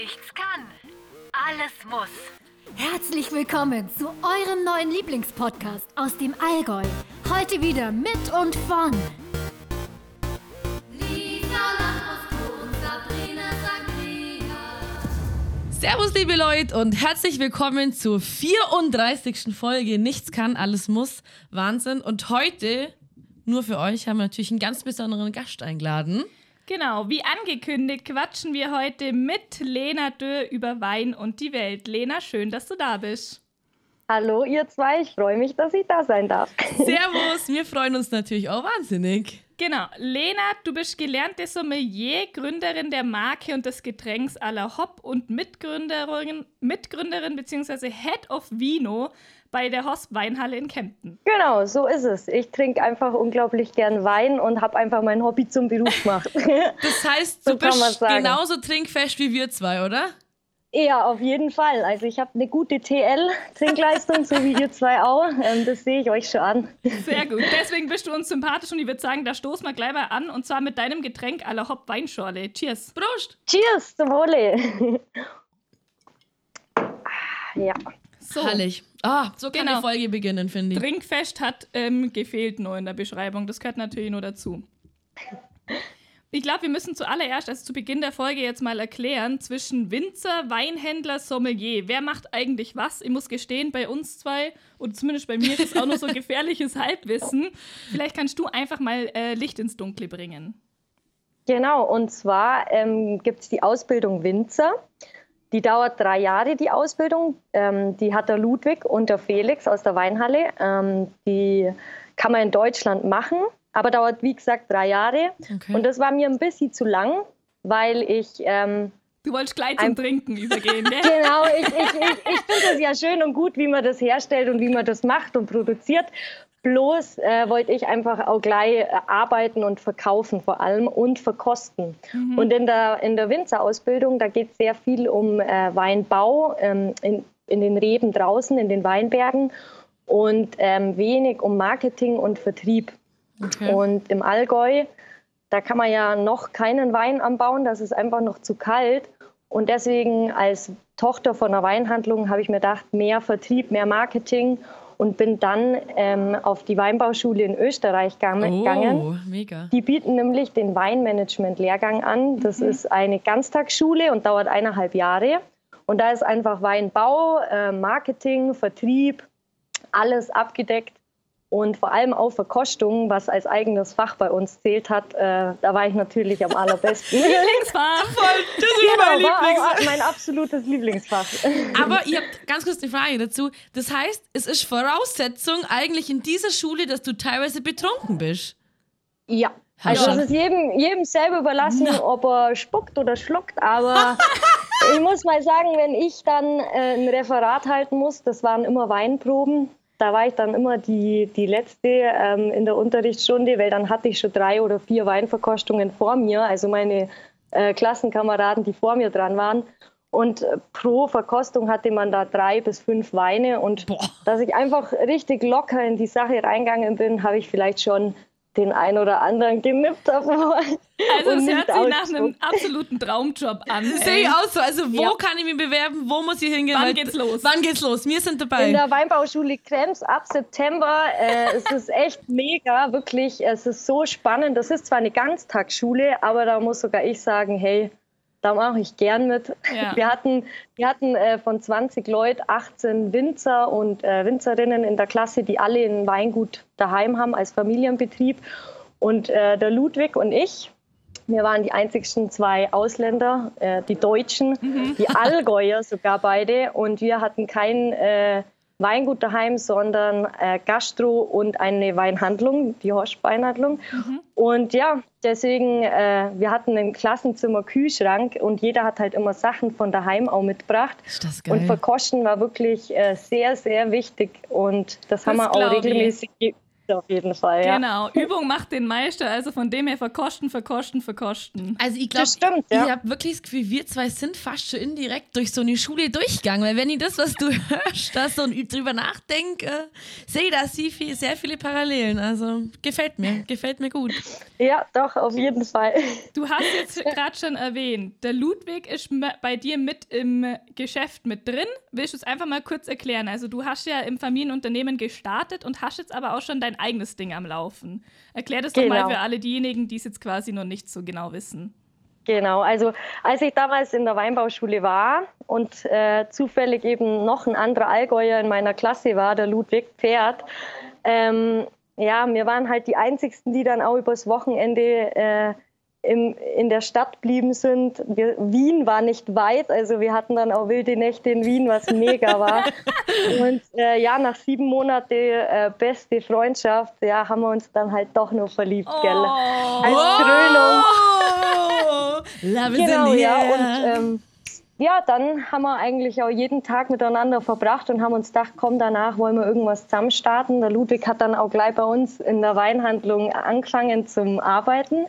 Nichts kann, alles muss. Herzlich willkommen zu eurem neuen Lieblingspodcast aus dem Allgäu. Heute wieder mit und von Servus, liebe Leute, und herzlich willkommen zur 34. Folge Nichts kann, alles muss. Wahnsinn. Und heute, nur für euch, haben wir natürlich einen ganz besonderen Gast eingeladen. Genau, wie angekündigt, quatschen wir heute mit Lena Dö über Wein und die Welt. Lena, schön, dass du da bist. Hallo, ihr zwei. Ich freue mich, dass ich da sein darf. Servus, wir freuen uns natürlich auch wahnsinnig. Genau, Lena, du bist gelernte Sommelier, Gründerin der Marke und des Getränks à la Hop und Mitgründerin, Mitgründerin bzw. Head of Vino bei der Hosp Weinhalle in Kempten. Genau, so ist es. Ich trinke einfach unglaublich gern Wein und habe einfach mein Hobby zum Beruf gemacht. Das heißt, du So kann bist genauso trinkfest wie wir zwei, oder? ja, auf jeden Fall. Also ich habe eine gute TL-Trinkleistung, so wie ihr zwei auch. Ähm, das sehe ich euch schon an. Sehr gut. Deswegen bist du uns sympathisch und ich würde sagen, da stoßen wir gleich mal an und zwar mit deinem Getränk à la Hop Weinschorle. Cheers. Prost! Cheers zum Wohle. Ah, ja, So. Herrlich. Ah, so kann Genau. die Folge beginnen, finde ich. Trinkfest hat ähm, gefehlt nur in der Beschreibung. Das gehört natürlich nur dazu. Ich glaube, wir müssen zuallererst, also zu Beginn der Folge jetzt mal erklären, zwischen Winzer, Weinhändler, Sommelier. Wer macht eigentlich was? Ich muss gestehen, bei uns zwei, oder zumindest bei mir, ist es auch nur so gefährliches Halbwissen. Vielleicht kannst du einfach mal äh, Licht ins Dunkle bringen. genau. Und zwar ähm, gibt es die Ausbildung Winzer. Die dauert drei Jahre, die Ausbildung. Ähm, die hat der Ludwig und der Felix aus der Weinhalle. Ähm, die kann man in Deutschland machen, aber dauert, wie gesagt, drei Jahre. Okay. Und das war mir ein bisschen zu lang, weil ich, ähm, Du wolltest gleich zum Trinken übergehen, gell? genau, ich, ich, ich, ich finde das ja schön und gut, wie man das herstellt und wie man das macht und produziert. Bloß äh, wollte ich einfach auch gleich äh, arbeiten und verkaufen vor allem und verkosten. Und in der, in der Winzerausbildung, da geht es sehr viel um äh, Weinbau ähm, in, in den Reben draußen, in den Weinbergen und ähm, wenig um Marketing und Vertrieb. okay. Und im Allgäu, da kann man ja noch keinen Wein anbauen, das ist einfach noch zu kalt. Und deswegen als Tochter von einer Weinhandlung habe ich mir gedacht, mehr Vertrieb, mehr Marketing und bin dann ähm, auf die Weinbauschule in Österreich gang- gegangen. oh, mega. Die bieten nämlich den Weinmanagement-Lehrgang an. Das ist eine Ganztagsschule und dauert eineinhalb Jahre. Und da ist einfach Weinbau, äh, Marketing, Vertrieb, alles abgedeckt. Und vor allem auch Verkostung, was als eigenes Fach bei uns zählt hat, äh, da war ich natürlich am allerbesten. Lieblingsfach. Das ist Genau, mein war Lieblings. auch mein absolutes Lieblingsfach. Aber ihr habt ganz kurz eine Frage dazu. Das heißt, es ist Voraussetzung eigentlich in dieser Schule, dass du teilweise betrunken bist. Ja. Also es ist jedem, jedem selber überlassen, ob er spuckt oder schluckt. Aber ich muss mal sagen, wenn ich dann äh, ein Referat halten muss, das waren immer Weinproben. Da war ich dann immer die, die Letzte ähm, in der Unterrichtsstunde, weil dann hatte ich schon drei oder vier Weinverkostungen vor mir. Also meine äh, Klassenkameraden, die vor mir dran waren. Und äh, pro Verkostung hatte man da drei bis fünf Weine. Und Boah. dass ich einfach richtig locker in die Sache reingegangen bin, habe ich vielleicht schon den ein oder anderen genippt davor. Also es hört sich nach einem absoluten Traumjob an. Sehe ich auch so. Also, wo Ja. kann ich mich bewerben? Wo muss ich hingehen? Wann Weil- geht's los? Wann geht's los? Wir sind dabei. In der Weinbauschule Krems ab September. Äh, es ist echt mega, wirklich. Es ist so spannend. Das ist zwar eine Ganztagsschule, aber da muss sogar ich sagen, hey, da mache ich gern mit. Ja. Wir hatten, wir hatten äh, von 20 Leuten 18 Winzer und äh, Winzerinnen in der Klasse, die alle ein Weingut daheim haben als Familienbetrieb. Und äh, der Ludwig und ich, wir waren die einzigsten zwei Ausländer, äh, die Deutschen, die Allgäuer sogar beide. Und wir hatten kein äh, Weingut daheim, sondern äh, Gastro und eine Weinhandlung, die Horst Weinhandlung. Und ja, deswegen, äh, wir hatten ein Klassenzimmer Kühlschrank und jeder hat halt immer Sachen von daheim auch mitgebracht. Ist das Und geil. Verkosten war wirklich äh, sehr, sehr wichtig. Und das, haben wir auch ich. regelmäßig, ge auf jeden Fall, ja. Genau, Übung macht den Meister, also von dem her verkosten, verkosten, verkosten. Also ich glaube, ja. ich habe wirklich das Gefühl, wir zwei sind fast schon indirekt durch so eine Schule durchgegangen, weil wenn ich das, was du hörst, das so und drüber nachdenke, sehe ich da sehr, viel, sehr viele Parallelen. Also gefällt mir, gefällt mir gut. Ja, doch, auf jeden Fall. Du hast jetzt gerade schon erwähnt, der Ludwig ist bei dir mit im Geschäft mit drin. Willst du es einfach mal kurz erklären? Also du hast ja im Familienunternehmen gestartet und hast jetzt aber auch schon dein eigenes Ding am Laufen. Erklär das doch mal Genau. für alle diejenigen, die es jetzt quasi noch nicht so genau wissen. Genau, also als ich damals in der Weinbauschule war und äh, zufällig eben noch ein anderer Allgäuer in meiner Klasse war, der Ludwig Pferd, ähm, ja, wir waren halt die Einzigsten, die dann auch übers Wochenende äh, im, in der Stadt blieben sind. Wir, Wien war nicht weit, also wir hatten dann auch wilde Nächte in Wien, was mega war. Und äh, ja, nach sieben Monaten äh, beste Freundschaft, ja, haben wir uns dann halt doch nur verliebt, gell? Als Krönung. Oh, love is Genau, in the ja. Und ähm, ja, dann haben wir eigentlich auch jeden Tag miteinander verbracht und haben uns gedacht, komm, danach wollen wir irgendwas zusammen starten. Der Ludwig hat dann auch gleich bei uns in der Weinhandlung angefangen zum Arbeiten.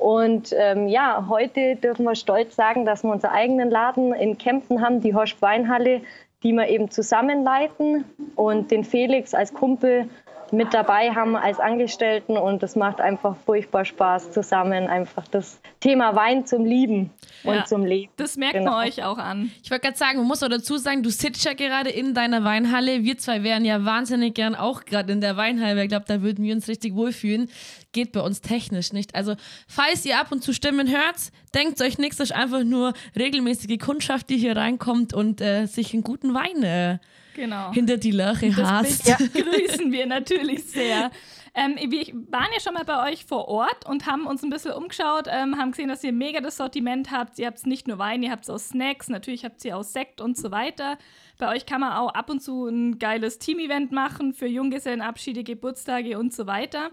Und ähm, ja, heute dürfen wir stolz sagen, dass wir unseren eigenen Laden in Kempten haben, die Horsch Weinhalle, die wir eben zusammenleiten. Und den Felix als Kumpel mit dabei haben als Angestellten und das macht einfach furchtbar Spaß zusammen einfach das Thema Wein zum Lieben und Ja. zum Leben. Das merkt Genau. man euch auch an. Ich wollte gerade sagen, man muss auch dazu sagen, du sitzt ja gerade in deiner Weinhalle. Wir zwei wären ja wahnsinnig gern auch gerade in der Weinhalle. Ich glaube, da würden wir uns richtig wohlfühlen. Geht bei uns technisch nicht. Also, falls ihr ab und zu Stimmen hört, denkt euch nichts, das ist einfach nur regelmäßige Kundschaft, die hier reinkommt und äh, sich einen guten Wein äh, Genau. hinter die Löcher hasst. Das grüßen wir natürlich sehr. Ähm, wir waren ja schon mal bei euch vor Ort und haben uns ein bisschen umgeschaut, ähm, haben gesehen, dass ihr mega das Sortiment habt. Ihr habt nicht nur Wein, ihr habt es auch Snacks, natürlich habt ihr auch Sekt und so weiter. Bei euch kann man auch ab und zu ein geiles Team-Event machen für Junggesellenabschiede, Geburtstage und so weiter.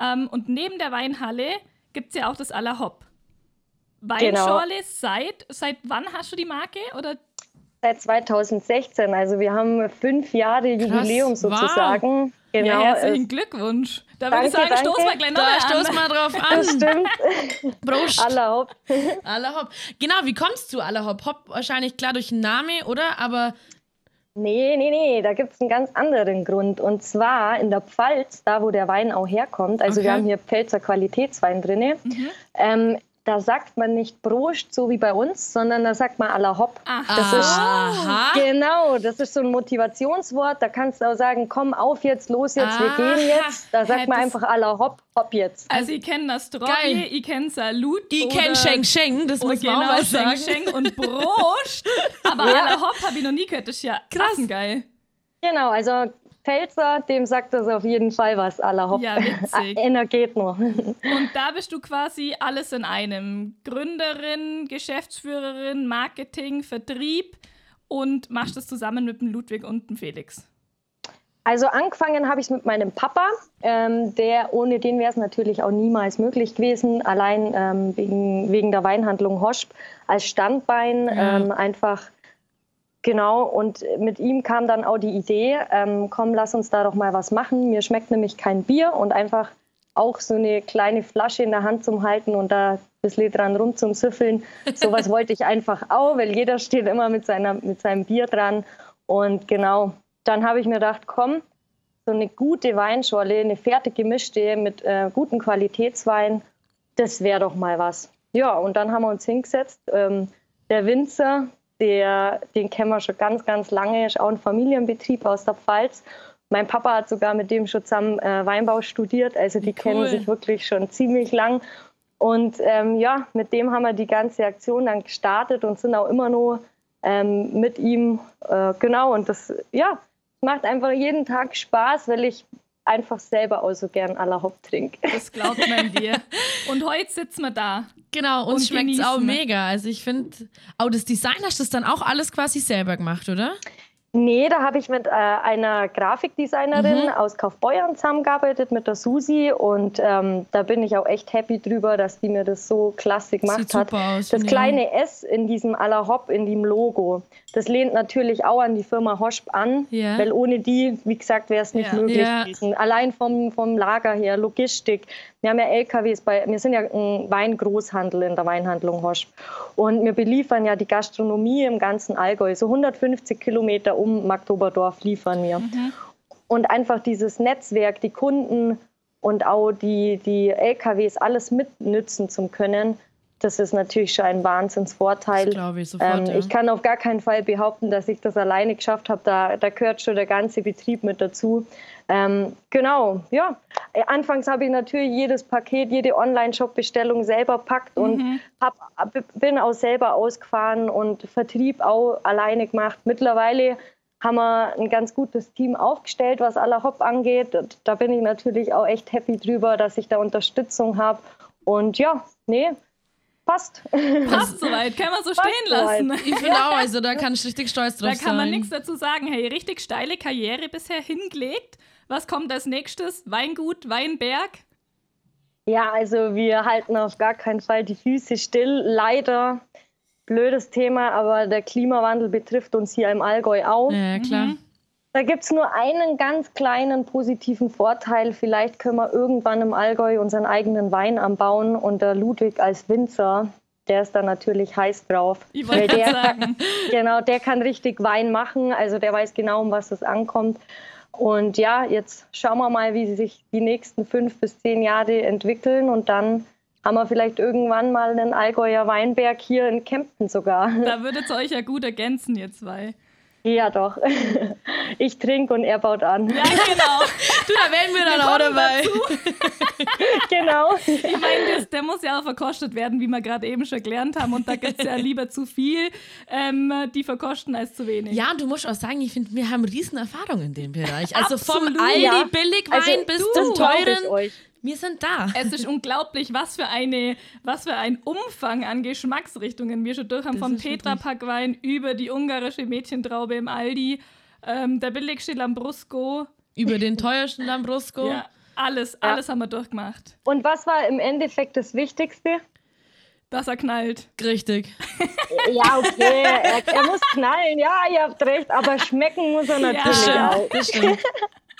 Ähm, und neben der Weinhalle gibt es ja auch das la Hop. Weinschorle seit, seit wann hast du die Marke? Oder Seit 2016, also wir haben fünf Jahre Jubiläum wow. sozusagen. ja, Genau. herzlichen es- Glückwunsch. Da würde ich Danke, sagen, stoßen wir danke. gleich Da nochmal stoß an. mal drauf das an. stimmt. Prost. Allerhaupt. Allerhop. Genau, wie kommst du Allerhop? Hop wahrscheinlich klar durch den Namen, oder? Aber Nee, nee, nee, da gibt es einen ganz anderen Grund. Und zwar in der Pfalz, da wo der Wein auch herkommt, also Okay. wir haben hier Pfälzer Qualitätswein drin, Mhm. ähm, da sagt man nicht Prost, so wie bei uns, sondern da sagt man à la Hop. Aha. Das ist, Aha. genau, das ist so ein Motivationswort. Da kannst du auch sagen, komm auf jetzt, los jetzt, wir Aha. gehen jetzt. Da sagt Ja, man einfach à la Hop, Hop jetzt. Also, ich kenne das Geil. Ich kenne Salut. ich kenne Sheng Sheng, das muss man auch genau, Sheng sagen. Sheng und Prost. Aber Ja. à la Hop habe ich noch nie gehört. Das ist ja Krass. geil. Genau, also Pfälzer, dem sagt das auf jeden Fall was, à la Hop. Ja, witzig. Einer geht nur. Und da bist du quasi alles in einem. Gründerin, Geschäftsführerin, Marketing, Vertrieb und machst das zusammen mit dem Ludwig und dem Felix. Also angefangen habe ich mit meinem Papa, ähm, der ohne den wäre es natürlich auch niemals möglich gewesen, allein ähm, wegen, wegen der Weinhandlung Hosp als Standbein Ja. ähm, einfach genau. Und mit ihm kam dann auch die Idee, ähm, komm, lass uns da doch mal was machen. Mir schmeckt nämlich kein Bier und einfach auch so eine kleine Flasche in der Hand zum Halten und da ein bisschen dran rum zum Süffeln. Sowas wollte ich einfach auch, weil jeder steht immer mit, seiner, mit seinem Bier dran. Und genau, dann habe ich mir gedacht, komm, so eine gute Weinschorle, eine fertig gemischte mit äh, gutem Qualitätswein, das wäre doch mal was. Ja, und dann haben wir uns hingesetzt. Ähm, der Winzer, der, den kennen wir schon ganz, ganz lange, ist auch ein Familienbetrieb aus der Pfalz. Mein Papa hat sogar mit dem schon zusammen äh, Weinbau studiert, also die cool. kennen sich wirklich schon ziemlich lang. Und ähm, ja, mit dem haben wir die ganze Aktion dann gestartet und sind auch immer nur ähm, mit ihm. Äh, genau, und das ja, macht einfach jeden Tag Spaß, weil ich einfach selber auch so gern à la Hop trinke. Das glaubt man dir. Und heute sitzen wir da. Genau, uns Und schmeckt es auch mega. Also ich finde, auch das Design hast du das dann auch alles quasi selber gemacht, oder? Nee, da habe ich mit äh, einer Grafikdesignerin Mhm. aus Kaufbeuern zusammengearbeitet, mit der Susi. Und ähm, da bin ich auch echt happy drüber, dass die mir das so klasse gemacht hat. aus, das ich kleine S in diesem à la Hop, in dem Logo, das lehnt natürlich auch an die Firma Hosp an, Ja. weil ohne die, wie gesagt, wäre es nicht Ja. möglich Ja. gewesen. Allein vom, vom Lager her, Logistik. Wir haben ja LKWs bei, wir sind ja ein Weingroßhandel in der Weinhandlung Hosp. Und wir beliefern ja die Gastronomie im ganzen Allgäu. So 150 Kilometer um Magdoberdorf liefern wir. Und einfach dieses Netzwerk, die Kunden und auch die, die LKWs alles mitnützen zu können, das ist natürlich schon ein Wahnsinnsvorteil. Das glaube ich sofort, ähm, ja. Ich kann auf gar keinen Fall behaupten, dass ich das alleine geschafft habe. Da, da gehört schon der ganze Betrieb mit dazu. Ähm, genau, ja. Äh, Anfangs habe ich natürlich jedes Paket, jede Online-Shop-Bestellung selber packt und hab, ab- bin auch selber ausgefahren und Vertrieb auch alleine gemacht. Mittlerweile haben wir ein ganz gutes Team aufgestellt, was aller Hop angeht. Und da bin ich natürlich auch echt happy drüber, dass ich da Unterstützung habe. Und ja, nee, passt. Passt soweit, kann man so stehen soweit. lassen. Ich finde auch, also da kann ich richtig stolz drauf Da sein. kann man nichts dazu sagen. Hey, richtig steile Karriere bisher hingelegt. Was kommt als nächstes? Weingut, Weinberg? Ja, also wir halten auf gar keinen Fall die Füße still. Leider blödes Thema, aber der Klimawandel betrifft uns hier im Allgäu auch. Ja, klar. Da gibt es nur einen ganz kleinen positiven Vorteil. Vielleicht können wir irgendwann im Allgäu unseren eigenen Wein anbauen und der Ludwig als Winzer, der ist da natürlich heiß drauf. Ich Weil wollte der sagen. Genau, der kann richtig Wein machen. Also der weiß genau, um was es ankommt. Und ja, jetzt schauen wir mal, wie sich die nächsten fünf bis zehn Jahre entwickeln. Und dann haben wir vielleicht irgendwann mal einen Allgäuer Weinberg hier in Kempten sogar. Da würdet ihr euch ja gut ergänzen, ihr zwei. Ja, doch. Ich trinke und er baut an. Ja, genau. Du, da wären wir dann auch dabei. Genau. Ich meine, das- der muss ja auch verkostet werden, wie wir gerade eben schon gelernt haben. Und da gibt es ja lieber zu viel, ähm, die verkosten, als zu wenig. Ja, und du musst auch sagen, ich finde, wir haben riesen Erfahrung in dem Bereich. Also vom Absolut. Aldi Ja. Billigwein Also, bis zum glaub ich teuren. Wir sind da. Es ist unglaublich, was für, eine, was für ein Umfang an Geschmacksrichtungen wir schon durch haben. Vom Tetrapack-Wein über die ungarische Mädchentraube im Aldi, ähm, der billigste Lambrusco. Über den teuersten Lambrusco. Ja, alles, alles haben wir durchgemacht. Und was war im Endeffekt das Wichtigste? Dass er knallt. Richtig. Ja, okay, er, er muss knallen, ja, ihr habt recht, aber schmecken muss er natürlich Ja. auch.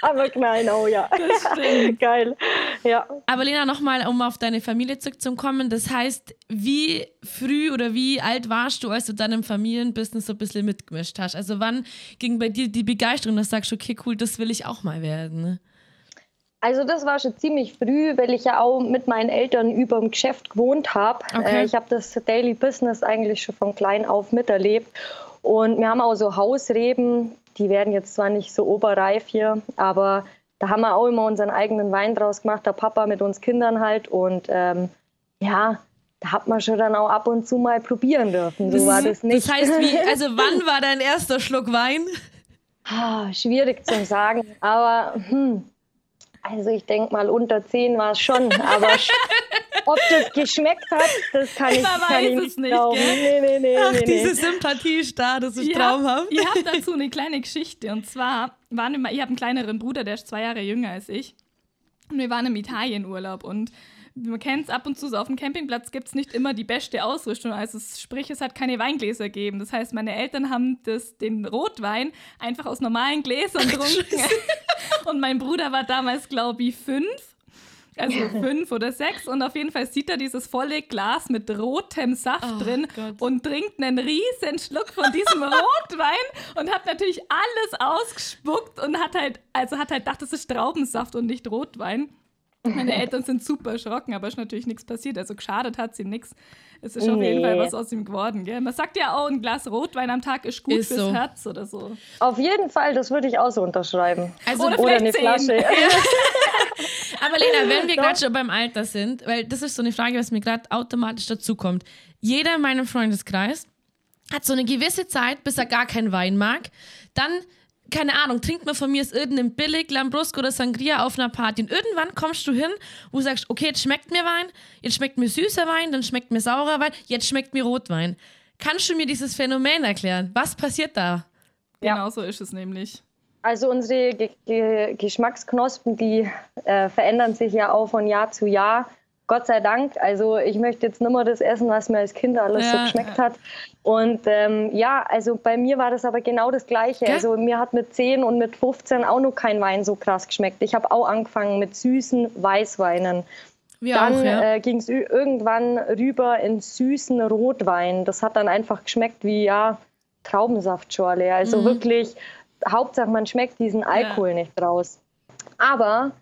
Aber knallen, oh ja. Das stimmt. Geil. Ja. Aber Lena, nochmal, um auf deine Familie zurückzukommen. Das heißt, wie früh oder wie alt warst du, als du dann im Familienbusiness so ein bisschen mitgemischt hast? Also wann ging bei dir die Begeisterung, dass du sagst, okay, cool, das will ich auch mal werden? Also das war schon ziemlich früh, weil ich ja auch mit meinen Eltern über dem Geschäft gewohnt habe. Okay. Äh, ich habe das Daily Business eigentlich schon von klein auf miterlebt. Und wir haben auch so Hausreben, die werden jetzt zwar nicht so oberreif hier, aber da haben wir auch immer unseren eigenen Wein draus gemacht, der Papa mit uns Kindern halt. Und ähm, ja, da hat man schon dann auch ab und zu mal probieren dürfen. So war das nicht. Das heißt, wie, also wann war dein erster Schluck Wein? Ah, schwierig zu sagen, aber hm, also ich denke mal unter 10 war es schon, aber ob das geschmeckt hat, das kann ich, Man kann ich nicht nicht, glauben. gell? Nee, nee, nee, Ach, nee, diese nee. Sympathie ist da, das ist Ihr traumhaft. habt, ihr habt dazu eine kleine Geschichte. Und zwar waren wir, ich habe einen kleineren Bruder, der ist zwei Jahre jünger als ich. Und wir waren im Italienurlaub und man kennt es ab und zu, so auf dem Campingplatz gibt es nicht immer die beste Ausrüstung. Also es, sprich, es hat keine Weingläser gegeben. Das heißt, meine Eltern haben das, den Rotwein einfach aus normalen Gläsern getrunken. und mein Bruder war damals, glaube ich, fünf. Also fünf oder sechs. Und auf jeden Fall sieht er dieses volle Glas mit rotem Saft Oh drin Gott. und trinkt einen riesen Schluck von diesem Rotwein und hat natürlich alles ausgespuckt und hat halt, also hat halt gedacht, das ist Traubensaft und nicht Rotwein. Meine Eltern sind super erschrocken, aber ist natürlich nichts passiert. Also geschadet hat sie nichts. Es ist auf jeden Nee. Fall was aus ihm geworden. Gell? Man sagt ja auch, ein Glas Rotwein am Tag ist gut Ist fürs so. Herz oder so. Auf jeden Fall, das würde ich auch so unterschreiben. Also, Oder Oder eine zehn. Flasche. Aber Lena, wenn wir gerade schon beim Alter sind, weil das ist so eine Frage, was mir gerade automatisch dazukommt. Jeder in meinem Freundeskreis hat so eine gewisse Zeit, bis er gar keinen Wein mag. Dann, keine Ahnung, trinkt man von mir ist irgendein billig Lambrusco oder Sangria auf einer Party. Und irgendwann kommst du hin, wo du sagst, okay, jetzt schmeckt mir Wein, jetzt schmeckt mir süßer Wein, dann schmeckt mir saurer Wein, jetzt schmeckt mir Rotwein. Kannst du mir dieses Phänomen erklären? Was passiert da? Ja. Genau so ist es nämlich. Also unsere Ge Ge Geschmacksknospen, die äh, verändern sich ja auch von Jahr zu Jahr. Gott sei Dank. Also ich möchte jetzt nicht mehr das essen, was mir als Kind alles so Ja, geschmeckt hat. Und ähm, ja, also bei mir war das aber genau das Gleiche. Gell? Also mir hat mit 10 und mit 15 auch noch kein Wein so krass geschmeckt. Ich habe auch angefangen mit süßen Weißweinen. Wir Dann auch, ja. äh, ging es irgendwann rüber in süßen Rotwein. Das hat dann einfach geschmeckt wie ja Traubensaftschorle. Also Mhm. wirklich, Hauptsache man schmeckt diesen Alkohol nicht raus. Aber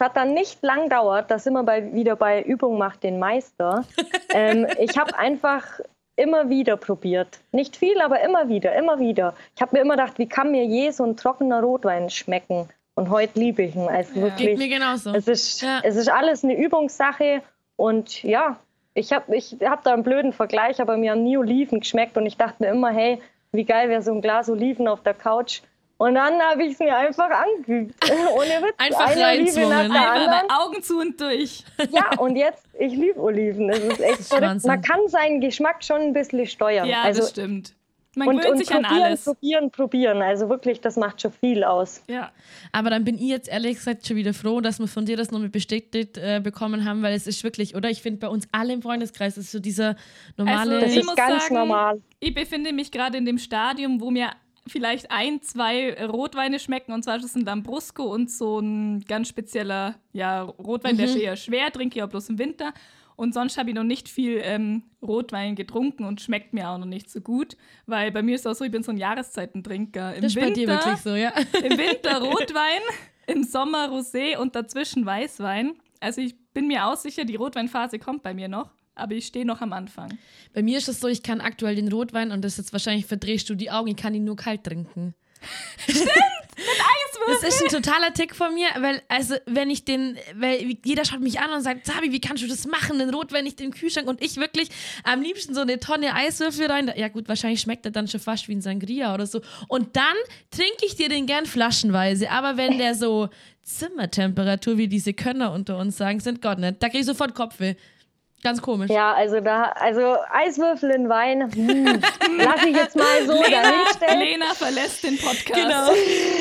es hat dann nicht lang dauert, da sind wir bei, wieder bei Übung macht den Meister. ähm, ich habe einfach immer wieder probiert. Nicht viel, aber immer wieder, immer wieder. Ich habe mir immer gedacht, wie kann mir je so ein trockener Rotwein schmecken? Und heute liebe ich ihn. Also Ja. wirklich, Geht mir genauso. es ist, Ja. es ist alles eine Übungssache und ja, ich habe ich hab da einen blöden Vergleich, aber mir haben nie Oliven geschmeckt und ich dachte mir immer, hey, wie geil wäre so ein Glas Oliven auf der Couch. Und dann habe ich es mir einfach angeübt. Ohne Witz. Einfach Eine Olive nach reinzwungen. der Einfach Augen zu und durch. Ja, und jetzt, ich liebe Oliven. Es ist echt verrückt. Wahnsinn. Man kann seinen Geschmack schon ein bisschen steuern. Ja, also, das stimmt. Man und, gewöhnt und sich an probieren, alles. probieren, probieren. Also wirklich, das macht schon viel aus. Ja. Aber dann bin ich jetzt ehrlich gesagt schon wieder froh, dass wir von dir das nochmal bestätigt äh, bekommen haben, weil es ist wirklich, oder? Ich finde bei uns alle im Freundeskreis ist so dieser normale. Also, Das Ich ist muss ganz sagen, normal. Ich befinde mich gerade in dem Stadium, wo mir vielleicht ein, zwei Rotweine schmecken. Und zwar ist es ein Lambrusco und so ein ganz spezieller ja, Rotwein, der ist eher schwer, trinke ich auch bloß im Winter. Und sonst habe ich noch nicht viel ähm, Rotwein getrunken und schmeckt mir auch noch nicht so gut. Weil bei mir ist es auch so, ich bin so ein Jahreszeitentrinker. Im das ist bei dir Winter, wirklich so, ja. Im Winter Rotwein, im Sommer Rosé und dazwischen Weißwein. Also ich bin mir auch sicher, die Rotweinphase kommt bei mir noch. Aber ich stehe noch am Anfang. Bei mir ist es so, ich kann aktuell den Rotwein und das jetzt wahrscheinlich verdrehst du die Augen, ich kann ihn nur kalt trinken. Das ist ein totaler Tick von mir, weil, also, wenn ich den, weil jeder schaut mich an und sagt, Sabi, wie kannst du das machen, den Rotwein nicht im Kühlschrank und ich wirklich am liebsten so eine Tonne Eiswürfel rein. Ja, gut, wahrscheinlich schmeckt er dann schon fast wie ein Sangria oder so. Und dann trinke ich dir den gern flaschenweise, aber wenn der so Zimmertemperatur, wie diese Könner unter uns sagen, sind Gott nicht, da kriege ich sofort Kopfweh. Ganz komisch. Ja, also da, also Eiswürfel in Wein, hm, lasse ich jetzt mal so Lena, dahinstellen. Lena verlässt den Podcast. Genau.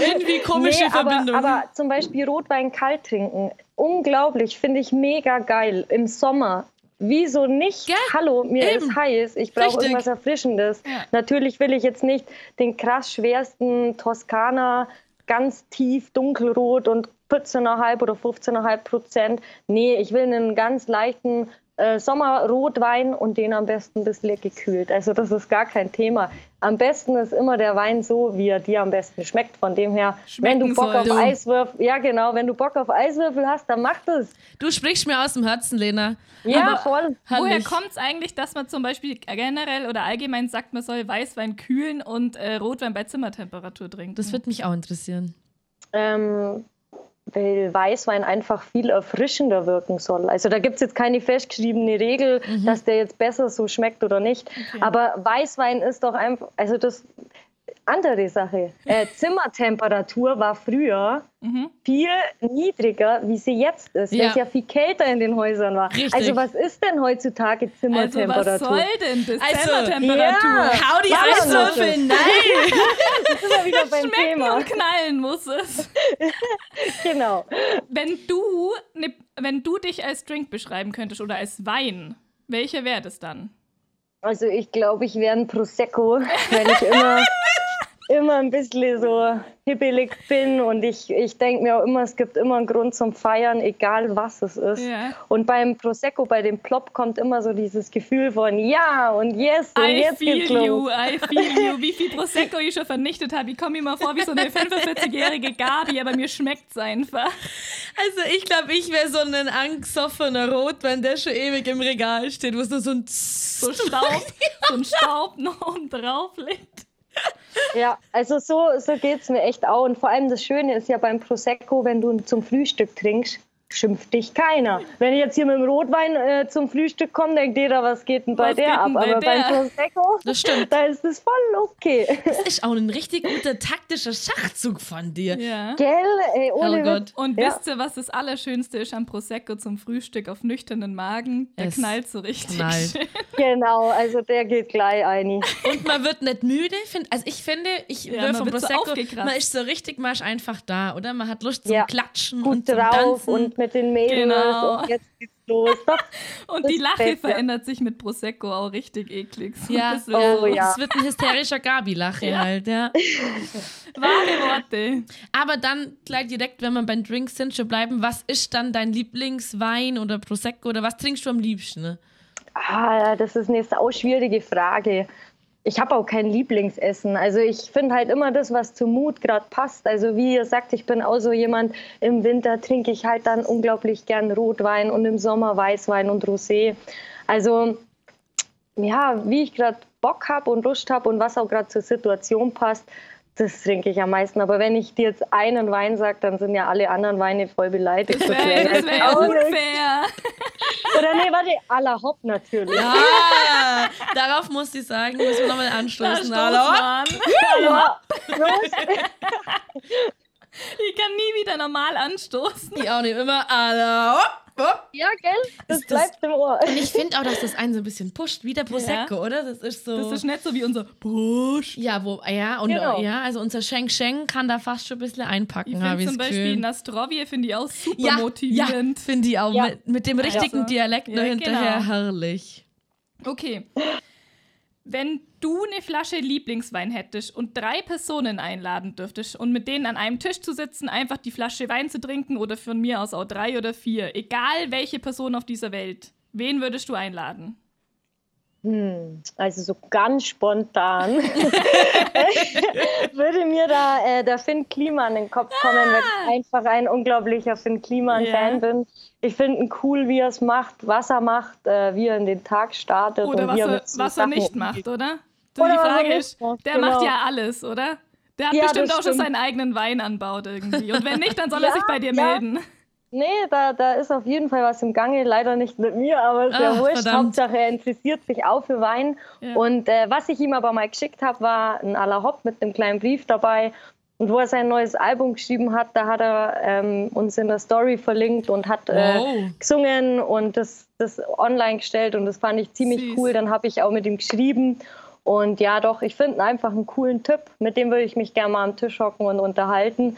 Irgendwie komische Nee, aber, Verbindung. aber zum Beispiel Rotwein kalt trinken, unglaublich, finde ich mega geil. Im Sommer. Wieso nicht? Gell? Hallo, mir Eben. ist heiß, ich brauche irgendwas Erfrischendes. Ja. Natürlich will ich jetzt nicht den krass schwersten Toskana, ganz tief dunkelrot und 14,5 oder 15,5 Prozent. Nee, ich will einen ganz leichten äh, Sommerrotwein und den am besten ein bisschen gekühlt. Also das ist gar kein Thema. Am besten ist immer der Wein so, wie er dir am besten schmeckt. Von dem her, wenn Schmecken du Bock soll. auf Du. Eiswürfel, ja genau, wenn du Bock auf Eiswürfel hast, dann mach das. du sprichst mir aus dem Herzen, Lena. Ja, voll. Woher kommt es eigentlich, dass man zum Beispiel generell oder allgemein sagt, man soll Weißwein kühlen und äh, Rotwein bei Zimmertemperatur trinken? Das wird mich auch interessieren. Ähm, weil Weißwein einfach viel erfrischender wirken soll. Also da gibt es jetzt keine festgeschriebene Regel, dass der jetzt besser so schmeckt oder nicht. Aber Weißwein ist doch einfach, also das andere Sache. Äh, Zimmertemperatur war früher viel niedriger, wie sie jetzt ist, Ja. weil es ja viel kälter in den Häusern war. Richtig. Also was ist denn heutzutage also Zimmertemperatur? was soll denn das? Also, Zimmertemperatur. ja. Hau die Eiswürfel, nein! Jetzt sind wir wieder beim Schmecken Thema. und knallen muss es. Genau. Wenn du, ne, wenn du dich als Drink beschreiben könntest oder als Wein, welcher wäre das dann? Also ich glaube, ich wäre ein Prosecco, weil ich immer, immer ein bisschen so hibbelig bin und ich, ich denke mir auch immer, es gibt immer einen Grund zum Feiern, egal was es ist. Ja. Und beim Prosecco, bei dem Plop kommt immer so dieses Gefühl von ja und yes und I jetzt feel geht's los. you, I feel you. Wie viel Prosecco ich schon vernichtet habe. Ich komme mir mal vor wie so eine 45-jährige Gabi, aber mir schmeckt es einfach. Also ich glaube, ich wäre so ein angesoffener Rotwein, der schon ewig im Regal steht, wo es nur so ein So Staub, so ein Staub noch oben drauf liegt. Ja, also so, so geht es mir echt auch. Und vor allem das Schöne ist ja beim Prosecco, wenn du zum Frühstück trinkst, schimpft dich keiner. Wenn ich jetzt hier mit dem Rotwein äh, zum Frühstück komme, denkt jeder, was geht denn bei Was der ab? bei Aber beim der? Prosecco, Das stimmt. da ist es voll okay. Das ist auch ein richtig guter taktischer Schachzug von dir. Ja. Gell? Ey, ohne. Witz. Und Ja. wisst ihr, was das Allerschönste ist am Prosecco zum Frühstück auf nüchternen Magen? Der Es knallt so richtig. knallt. schön. Genau, also der geht gleich ein. Und man wird nicht müde. Find, also ich finde, ich Ja, vom so Prosecco, aufgekratzt. man ist so richtig, man ist einfach da, oder? Man hat Lust zum Ja. Klatschen Gut und zum drauf Tanzen. und mit den Mädels Genau. und jetzt geht's los. Doch, Und Das die Lache mir. verändert sich mit Prosecco auch richtig eklig. So ja, bisschen Oh, so ja. es wird ein hysterischer Gabi-Lache halt, ja. Wahre Worte. Aber dann gleich direkt, wenn wir beim Drinks sind, schon bleiben, was ist dann dein Lieblingswein oder Prosecco oder was trinkst du am liebsten? Ne? Ah, das ist eine sau schwierige Frage. Ich habe auch kein Lieblingsessen. Also ich finde halt immer das, was zum Mut gerade passt. Also wie ihr sagt, ich bin auch so jemand, im Winter trinke ich halt dann unglaublich gern Rotwein und im Sommer Weißwein und Rosé. Also ja, wie ich gerade Bock habe und Lust habe und was auch gerade zur Situation passt, das trinke ich am meisten. Aber wenn ich dir jetzt einen Wein sage, dann sind ja alle anderen Weine voll beleidigt. Das wäre das wär ja unfair. Oder nee, warte, à la Hop natürlich. Ah, darauf muss ich sagen, müssen wir nochmal anstoßen. Hallo? Mann. Ja, Prost. Ich kann nie wieder normal anstoßen. Ich auch nicht immer. Hallo? Ja, gell? Das das- bleibt im Ohr. Und ich finde auch, dass das einen so ein bisschen pusht, wie der Prosecco, oder? Das ist so. Das ist nicht so wie unser Busch. ja, wo, ja, und Genau. ja, also unser Sheng Sheng kann da fast schon ein bisschen einpacken, Ich finde zum Beispiel Gefühl. Nastrovie finde ich auch super ja, motivierend. Ja, finde ich auch. Ja. Mit, mit dem richtigen Also, Dialekt ja, noch hinterher genau. herrlich. Okay. Wenn du eine Flasche Lieblingswein hättest und drei Personen einladen dürftest und mit denen an einem Tisch zu sitzen, einfach die Flasche Wein zu trinken oder von mir aus auch drei oder vier, egal welche Person auf dieser Welt, wen würdest du einladen? Hm, also so ganz spontan würde mir da äh, der Finn Kliman in den Kopf kommen, weil ich einfach ein unglaublicher Finn Kliman-Fan Ja. bin. Ich finde ihn cool, wie er es macht, was er macht, äh, wie er in den Tag startet. Oder und was wie er, er, so was er nicht macht, oder? Oder die er Frage ist, macht, der genau. macht ja alles, oder? Der hat Ja, bestimmt auch schon seinen eigenen Wein anbaut irgendwie. Und wenn nicht, dann soll er Ja, sich bei dir ja. melden. Nee, da, da ist auf jeden Fall was im Gange. Leider nicht mit mir, aber ist ja Ah, wurscht. verdammt. Hauptsache, er interessiert sich auch für Wein. Ja. Und äh, was ich ihm aber mal geschickt habe, war ein à la Hop mit einem kleinen Brief dabei. Und wo er sein neues Album geschrieben hat, da hat er ähm, uns in der Story verlinkt und hat äh, Wow. gesungen und das, das online gestellt. Und das fand ich ziemlich Süß. cool. Dann habe ich auch mit ihm geschrieben. Und ja, doch, ich finde ihn einfach einen coolen Typ. Mit dem würde ich mich gerne mal am Tisch hocken und unterhalten.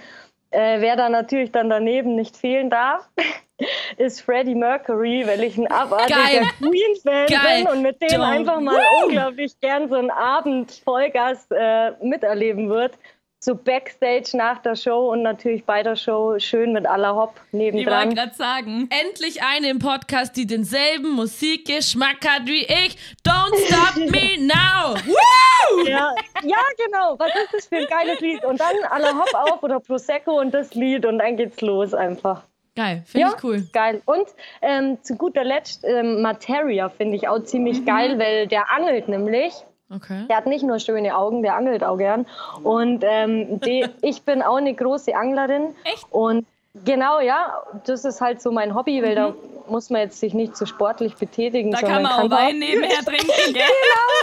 Äh, wer da natürlich dann daneben nicht fehlen darf, ist Freddie Mercury, weil ich ein abartiger. Queen-Fan bin und mit dem Don't. einfach mal unglaublich gern so einen Abend Vollgas äh, miterleben wird. So Backstage nach der Show und natürlich bei der Show schön mit aller Hop Ich wollte nebendran. gerade sagen. Endlich eine im Podcast, die denselben Musikgeschmack hat wie ich. Don't stop me now. Woo! Ja, ja, genau. Was ist das für ein geiles Lied? Und dann aller Hop auf oder Prosecco und das Lied und dann geht's los einfach. Geil, finde Ja, ich cool. geil. Und ähm, zu guter Letzt ähm, Materia finde ich auch ziemlich Mhm. geil, weil der angelt nämlich. Okay. Der hat nicht nur schöne Augen, der angelt auch gern. Und ähm, die, ich bin auch eine große Anglerin. Echt? Und genau, ja, das ist halt so mein Hobby, weil da muss man jetzt sich nicht zu sportlich betätigen. Mhm. Da kann man auch Wein nebenher trinken, gell?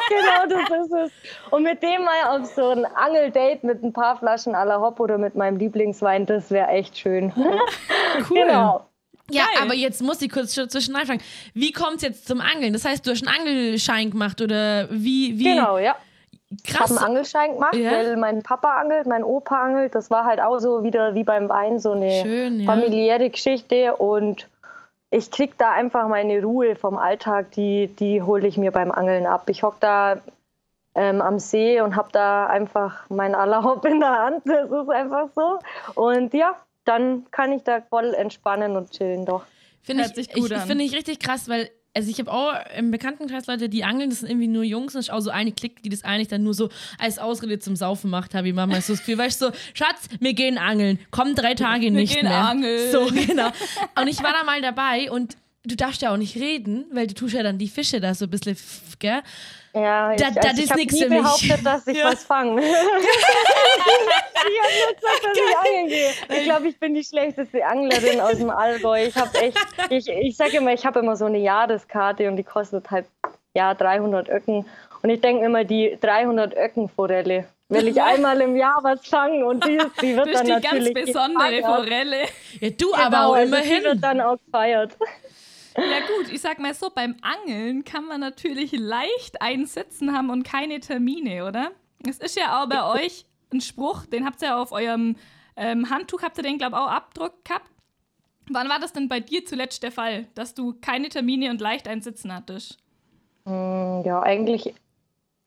genau, das ist es. Und mit dem mal auf so ein Angeldate mit ein paar Flaschen à la Hop oder mit meinem Lieblingswein, das wäre echt schön. Cool. genau. Ja, Geil. aber jetzt muss ich kurz schon zwischen einfragen. Wie kommt es jetzt zum Angeln? Das heißt, du hast einen Angelschein gemacht oder wie, wie Genau, ja. Ich habe krass? einen Angelschein gemacht, Ja. weil mein Papa angelt, mein Opa angelt. Das war halt auch so wieder wie beim Wein so eine Schön, ja. familiäre Geschichte. Und ich krieg da einfach meine Ruhe vom Alltag, die, die hole ich mir beim Angeln ab. Ich hocke da ähm, am See und habe da einfach mein Allerhaupt in der Hand. Das ist einfach so. Und ja, dann kann ich da voll entspannen und chillen doch. Finde ich, sich gut ich. Finde ich richtig krass, weil also ich habe auch im Bekanntenkreis Leute, die angeln, das sind irgendwie nur Jungs und ich auch so eine Klick, die das eigentlich dann nur so als Ausrede zum Saufen macht, habe ich manchmal so das Gefühl, weißt du, so, Schatz, wir gehen angeln, komm drei Tage nicht gehen mehr. angeln. So, genau. Und ich war da mal dabei und du darfst ja auch nicht reden, weil du tust ja dann die Fische da so ein bisschen, gell? Ja, ich, Da- also das ich ist nie für mich. behauptet, dass ich was fange. ich habe nur gesagt, dass ich angeln gehe. Ich glaube, ich bin die schlechteste Anglerin aus dem Allgäu. Ich habe echt, ich, ich sage immer, ich habe immer so eine Jahreskarte und die kostet halt ja 300 Öcken. Und ich denke immer, die 300 Öcken Forelle will ich einmal im Jahr was fangen und die, die wird Das dann die ganz natürlich besondere gefeiert. Forelle. Ja, du Genau, aber auch also Die immerhin. wird dann auch gefeiert. Ja gut, ich sag mal so, beim Angeln kann man natürlich leicht einsitzen haben und keine Termine, oder? Es ist ja auch bei euch ein Spruch, den habt ihr ja auf eurem ähm, Handtuch, habt ihr den, glaube ich, auch Abdruck gehabt. Wann war das denn bei dir zuletzt der Fall, dass du keine Termine und leicht einsitzen hattest? Hm, Ja, eigentlich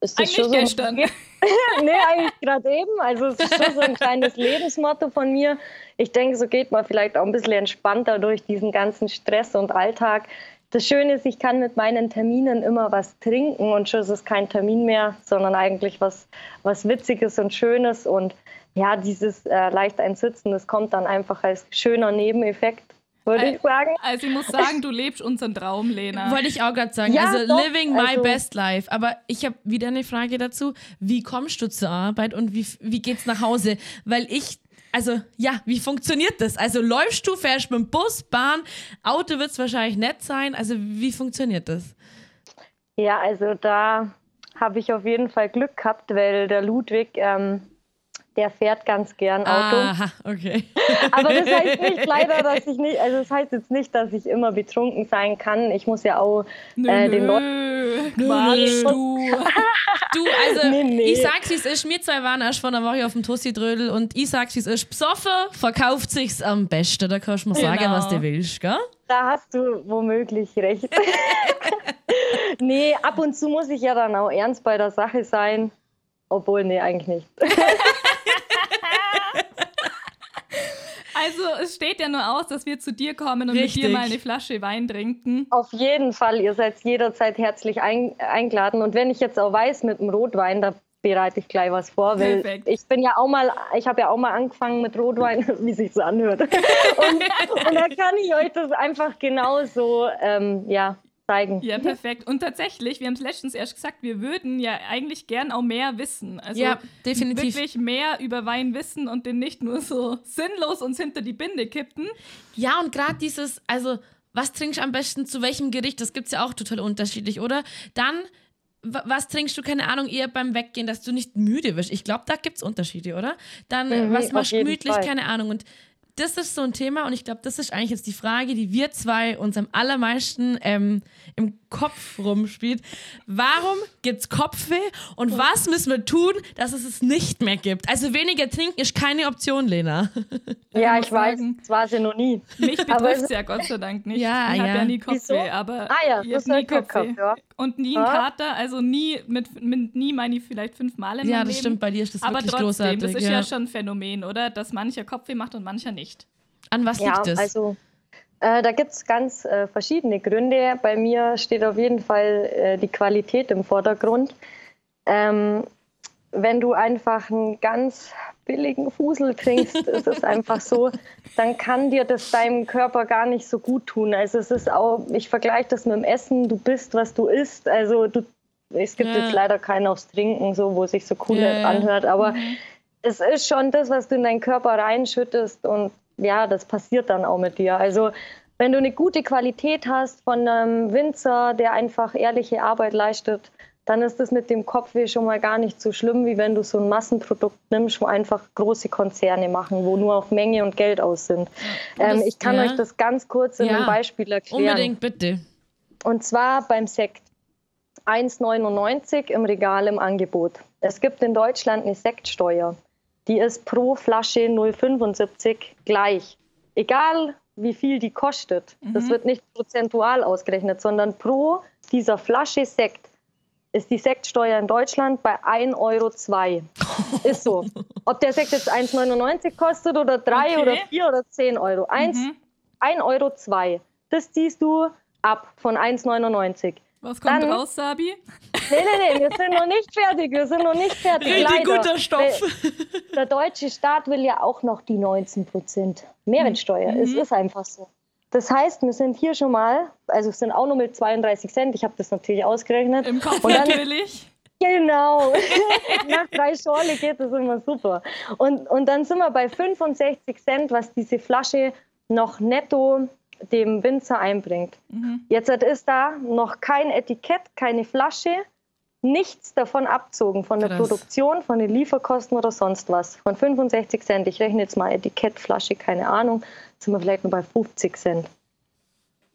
ist das Eigentlich schon so. gestern. nee, eigentlich gerade eben. Also es ist schon so ein kleines Lebensmotto von mir. Ich denke, so geht man vielleicht auch ein bisschen entspannter durch diesen ganzen Stress und Alltag. Das Schöne ist, ich kann mit meinen Terminen immer was trinken und schon ist es kein Termin mehr, sondern eigentlich was, was Witziges und Schönes. Und ja, dieses äh, leicht einsitzen, das kommt dann einfach als schöner Nebeneffekt, Äh, ich sagen. Also ich muss sagen, du lebst unseren Traum, Lena. Wollte ich auch gerade sagen. Ja, also doch, living my also- best life. Aber ich habe wieder eine Frage dazu. Wie kommst du zur Arbeit und wie, wie geht's nach Hause? Weil ich, also ja, wie funktioniert das? Also läufst du, fährst mit dem Bus, Bahn, Auto wird es wahrscheinlich nett sein. Also wie funktioniert das? Ja, also da habe ich auf jeden Fall Glück gehabt, weil der Ludwig, ähm, der fährt ganz gern Auto. Aha, okay. Aber das heißt nicht leider, dass ich nicht, also das heißt jetzt nicht, dass ich immer betrunken sein kann. Ich muss ja auch äh, den Leuten. Nö, Quatsch, du. Du, also Nee, nee. ich sag's, wie es ist. Wir zwei waren erst vor einer Woche auf dem Tussi-Drödel und ich sag's, wie es ist. Besoffen verkauft sich's am besten. Da kannst du mir sagen, Genau. was du willst, gell? Da hast du womöglich recht. nee, ab und zu muss ich ja dann auch ernst bei der Sache sein. Obwohl, nee, eigentlich nicht. Also es steht ja nur aus, dass wir zu dir kommen und Richtig. mit dir mal eine Flasche Wein trinken. Auf jeden Fall, ihr seid jederzeit herzlich ein, eingeladen. Und wenn ich jetzt auch weiß mit dem Rotwein, da bereite ich gleich was vor, weil Perfekt. ich bin ja auch mal, ich habe ja auch mal angefangen mit Rotwein, wie sich so anhört. Und, und da kann ich euch das einfach genauso ähm, ja, zeigen. Ja, perfekt. Und tatsächlich, wir haben es letztens erst gesagt, wir würden ja eigentlich gern auch mehr wissen. Also Ja, definitiv. wirklich mehr über Wein wissen und den nicht nur so sinnlos uns hinter die Binde kippen. Ja, und gerade dieses, also, was trinkst du am besten zu welchem Gericht? Das gibt's ja auch total unterschiedlich, oder? Dann, wa- was trinkst du, keine Ahnung, eher beim Weggehen, dass du nicht müde wirst? Ich glaube, da gibt's Unterschiede, oder? Dann, Mhm, was machst du gemütlich, Fall. keine Ahnung. Und das ist so ein Thema und ich glaube, das ist eigentlich jetzt die Frage, die wir zwei uns am allermeisten ähm, im Kopf rumspielt. Warum gibt's Kopfweh und was müssen wir tun, dass es es nicht mehr gibt? Also weniger trinken ist keine Option, Lena. Ja, ich weiß, das war sie noch nie. Mich Aber betrifft es- es ja Gott sei Dank nicht. Ja, ich habe ja. ja nie Kopfweh, Wieso? aber Ah ja, ich du hast hab ja nie Kopfweh. gehabt, ja. Und nie einen Ja. Kater, also nie mit, mit nie meine ich vielleicht fünfmal in Ja, das Leben. stimmt, bei dir ist das aber wirklich trotzdem, großartig. das ist ja. ja. schon ein Phänomen, oder? Dass mancher Kopfweh macht und mancher nicht. An was Ja, liegt es? also äh, da gibt es ganz äh, verschiedene Gründe. Bei mir steht auf jeden Fall äh, die Qualität im Vordergrund. Ähm, wenn du einfach einen ganz billigen Fusel trinkst, ist es einfach so, dann kann dir das deinem Körper gar nicht so gut tun. Also es ist auch, ich vergleiche das mit dem Essen, du bist, was du isst. Also du, es gibt Ja. jetzt leider keinen aufs Trinken, so wo sich so cool Ja, anhört, aber es ist schon das, was du in deinen Körper reinschüttest und ja, das passiert dann auch mit dir. Also wenn du eine gute Qualität hast von einem Winzer, der einfach ehrliche Arbeit leistet, dann ist das mit dem Kopfweh schon mal gar nicht so schlimm, wie wenn du so ein Massenprodukt nimmst, wo einfach große Konzerne machen, wo nur auf Menge und Geld aus sind. Ähm, das- ich kann ja. euch das ganz kurz in Ja. einem Beispiel erklären. Unbedingt, bitte. Und zwar beim Sekt. 1,99 im Regal im Angebot. Es gibt in Deutschland eine Sektsteuer. Die ist pro Flasche 0,75 gleich. Egal wie viel die kostet. Das wird nicht prozentual ausgerechnet, sondern pro dieser Flasche Sekt ist die Sektsteuer in Deutschland bei 1,02 Euro. Ist so. Ob der Sekt jetzt 1,99 kostet oder 3 Okay. oder 4 oder 10 Euro. 1, Mhm. 1,02 Euro. Das ziehst du ab von 1,99. Was kommt Dann- raus, Sabi? Nee, nee, nee, wir sind noch nicht fertig. Wir sind noch nicht fertig. Richtig leider. guter Stoff. Weil Der deutsche Staat will ja auch noch die 19 Prozent Mehrwertsteuer. Mhm. Es ist einfach so. Das heißt, wir sind hier schon mal, also es sind auch nur mit 32 Cent, ich habe das natürlich ausgerechnet. Im Kopf Und dann- natürlich. Genau. Nach drei Schorle geht das immer super. Und, und dann sind wir bei 65 Cent, was diese Flasche noch netto dem Winzer einbringt. Jetzt ist da noch kein Etikett, keine Flasche, nichts davon abzogen, von der Krass. Produktion, von den Lieferkosten oder sonst was. Von 65 Cent, ich rechne jetzt mal Etikett, Flasche, keine Ahnung, sind wir vielleicht nur bei 50 Cent.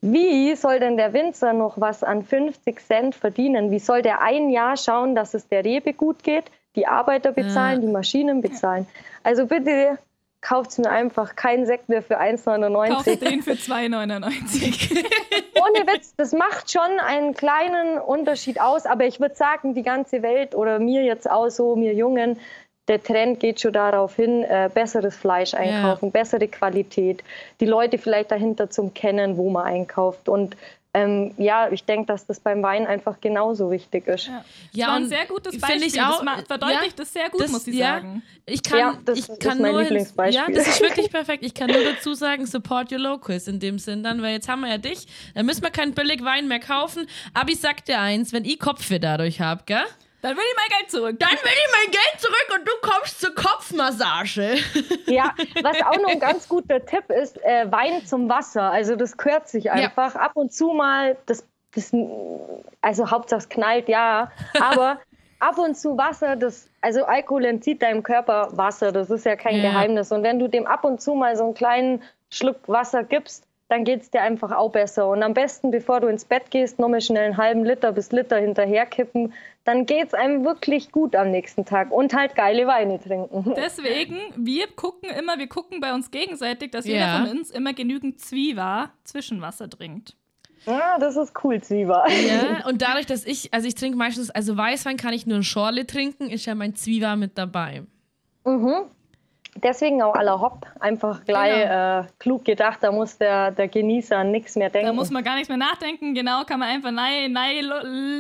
Wie soll denn der Winzer noch was an 50 Cent verdienen? Wie soll der ein Jahr schauen, dass es der Rebe gut geht, die Arbeiter bezahlen, die Maschinen bezahlen? Also bitte kauft mir einfach keinen Sekt mehr für Kaufst 1,99. den für 2,99. Ohne Witz, das macht schon einen kleinen Unterschied aus, aber ich würde sagen, die ganze Welt oder mir jetzt auch so, mir Jungen, der Trend geht schon darauf hin, äh, besseres Fleisch einkaufen, bessere Qualität, die Leute vielleicht dahinter zum Kennen, wo man einkauft. Und ähm, ja, ich denke, dass das beim Wein einfach genauso wichtig ist. Ja, Ja, ein und sehr gutes Beispiel. ich auch- das ma- verdeutlicht ja, das sehr gut, das- muss ich ja. sagen. Ich kann, Ja, das ich ist kann mein nur Lieblingsbeispiel. Ja, das ist wirklich perfekt. Ich kann nur dazu sagen, support your locals in dem Sinn dann, weil jetzt haben wir ja dich. Dann müssen wir keinen Billigwein mehr kaufen. Aber ich sag dir eins, wenn ich Kopfweh dadurch hab, gell? Dann will ich mein Geld zurück. Dann will ich mein Geld zurück und du kommst zur Kopfmassage. Ja, was auch noch ein ganz guter Tipp ist, äh, Wein zum Wasser. Also das gehört sich einfach. Ab und zu mal, das, das, also Hauptsache es knallt, ja. Aber ab und zu Wasser, das, also Alkohol entzieht deinem Körper Wasser. Das ist ja kein Ja. Geheimnis. Und wenn du dem ab und zu mal so einen kleinen Schluck Wasser gibst, dann geht es dir einfach auch besser. Und am besten, bevor du ins Bett gehst, nochmal schnell einen halben Liter bis Liter hinterher kippen. Dann geht es einem wirklich gut am nächsten Tag. Und halt geile Weine trinken. Deswegen, wir gucken immer, wir gucken bei uns gegenseitig, dass jeder von uns immer genügend Zwiewa Zwischenwasser trinkt. Ja, das ist cool, Zwieber. Ja, und dadurch, dass ich, also ich trinke meistens, also Weißwein kann ich nur in Schorle trinken, ist ja mein Zwieber mit dabei. Deswegen auch aller Hopp. Einfach gleich Genau. äh, klug gedacht, da muss der, der Genießer an nichts mehr denken. Da muss man gar nichts mehr nachdenken. Genau, kann man einfach nein, nein,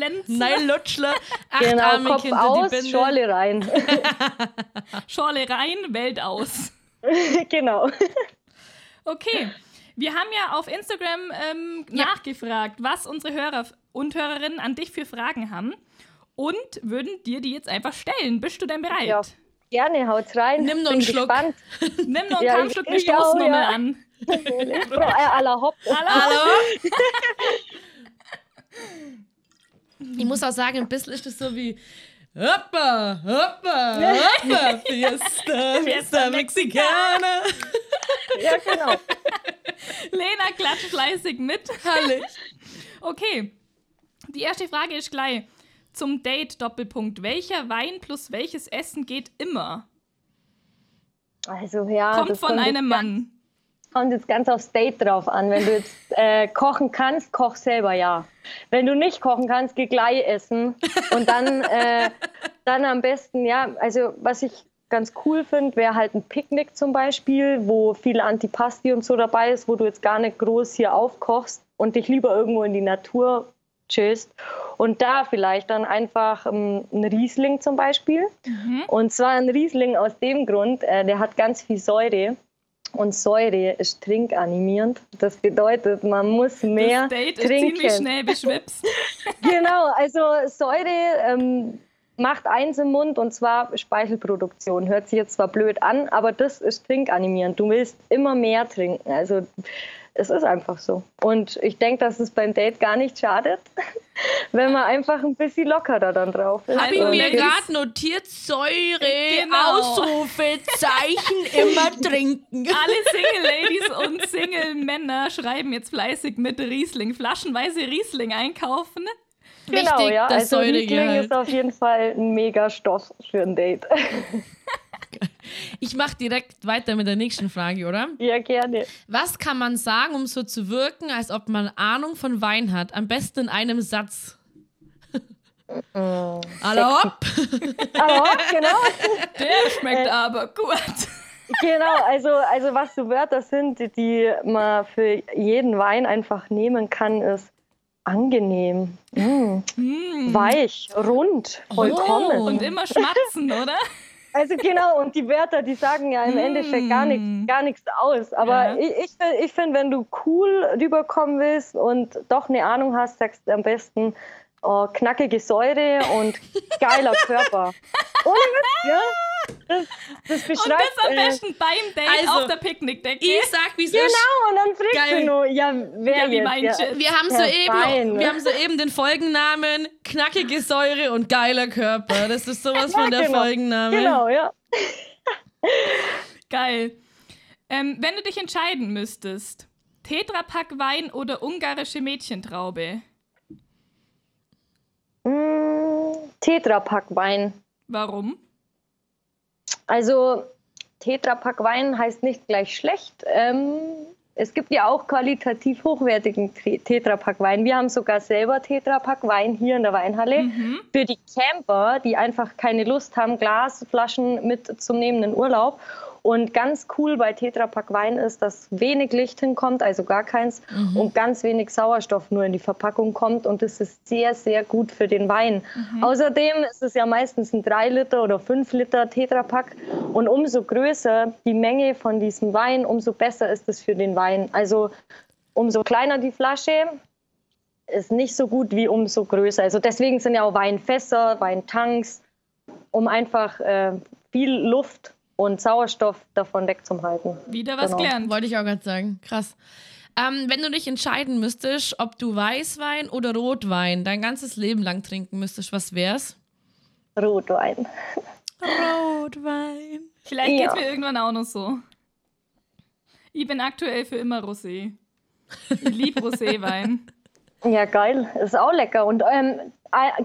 lenzen. Nein, Lutschler, genau, Kopf aus. Schorle rein. Schorle rein, Welt aus. genau. Okay. Wir haben ja auf Instagram ähm, nachgefragt, was unsere Hörer und Hörerinnen an dich für Fragen haben und würden dir die jetzt einfach stellen. Bist du denn bereit? Ja. Gerne, haut's rein. Nimm noch Bin einen Schluck. Gespannt. Nimm noch einen Ja, Kampfstück, wir stoßen nochmal ja. an. Bro, aller Hopp. Hallo? ich muss auch sagen, ein bisschen ist das so wie Hoppa, hoppa, hoppa, Fiesta, Fiesta Mexicana. Ja, genau. Lena klatscht fleißig mit. Herrlich. Okay. Die erste Frage ist gleich. Zum Date Doppelpunkt. Welcher Wein plus welches Essen geht immer? Also, ja. Kommt von jetzt einem Mann. Kommt jetzt ganz aufs Date drauf an. Wenn du jetzt äh, kochen kannst, koch selber, ja. Wenn du nicht kochen kannst, geh gleich essen. Und dann, äh, dann am besten, ja, also was ich ganz cool finde, wäre halt ein Picknick zum Beispiel, wo viel Antipasti und so dabei ist, wo du jetzt gar nicht groß hier aufkochst und dich lieber irgendwo in die Natur chillst. Und da vielleicht dann einfach ähm, ein Riesling zum Beispiel. Und zwar ein Riesling aus dem Grund, äh, der hat ganz viel Säure. Und Säure ist trinkanimierend. Das bedeutet, man muss mehr das Date ist trinken. ziemlich schnell beschwipst. Genau, also Säure ähm, macht eins im Mund und zwar Speichelproduktion. Hört sich jetzt zwar blöd an, aber das ist trinkanimierend. Du willst immer mehr trinken. Also es ist einfach so. Und ich denke, dass es beim Date gar nicht schadet, wenn man einfach ein bisschen lockerer dann drauf ist. Hab ich Und mir gerade notiert, Säure, Genau. Ausrufezeichen, immer trinken. Alle Single-Ladies und Single-Männer schreiben jetzt fleißig mit Riesling. Flaschenweise Riesling einkaufen. Genau, Wichtig, ja. das Also Säuregehalt. Riesling ist auf jeden Fall ein Mega-Stoff für ein Date. Ich mache direkt weiter mit der nächsten Frage, oder? ja, gerne. Was kann man sagen, um so zu wirken, als ob man Ahnung von Wein hat? Am besten in einem Satz. Hallo, genau, Der schmeckt aber gut. genau. Also, also was so Wörter sind, die- man für jeden Wein einfach nehmen kann, ist angenehm, mm. weich, rund, vollkommen. Oh. Und immer schmatzen, oder? Also genau, und die Wörter, die sagen ja im Endeffekt gar nichts, gar nichts aus. Aber Ja. ich, ich, ich finde, wenn du cool rüberkommen willst und doch eine Ahnung hast, sagst du am besten oh, knackige Säure und geiler Körper. Ohne Witz, ja? Das, das Und beschreibt... das am äh, besten beim Date Also, auf der Picknickdecke. Ich sag, wie es ist. Genau, und dann fragst Geil. du nur, ja, wer Ja, wie jetzt? meinst ja. du? Wir haben, Ja, soeben, fein. wir haben soeben den Folgennamen Knackige Säure und geiler Körper. Das ist sowas von der genau. Folgenname. Genau, ja. Geil. Ähm, wenn du dich entscheiden müsstest, Tetrapack Wein oder ungarische Mädchentraube? Mm, Tetrapack Wein. Warum? Also Tetrapack Wein heißt nicht gleich schlecht. Ähm, es gibt ja auch qualitativ hochwertigen Tetrapack Wein. Wir haben sogar selber Tetrapack Wein hier in der Weinhalle. Für die Camper, die einfach keine Lust haben, Glasflaschen mitzunehmen in Urlaub. Und ganz cool bei Tetrapack Wein ist, dass wenig Licht hinkommt, also gar keins, und ganz wenig Sauerstoff nur in die Verpackung kommt. Und das ist sehr, sehr gut für den Wein. Außerdem ist es ja meistens ein 3 Liter oder 5 Liter Tetrapack. Und umso größer die Menge von diesem Wein, umso besser ist es für den Wein. Also umso kleiner die Flasche, ist nicht so gut wie umso größer. Also deswegen sind ja auch Weinfässer, Weintanks, um einfach äh, viel Luft und Sauerstoff davon wegzuhalten. Wieder was Genau. gelernt. Wollte ich auch gerade sagen. Krass. Ähm, wenn du dich entscheiden müsstest, ob du Weißwein oder Rotwein dein ganzes Leben lang trinken müsstest, was wär's? Rotwein. Rotwein. Vielleicht Ja. geht's mir irgendwann auch noch so. Ich bin aktuell für immer Rosé. Ich liebe Roséwein. Ja, geil. Ist auch lecker. Und ähm, äh,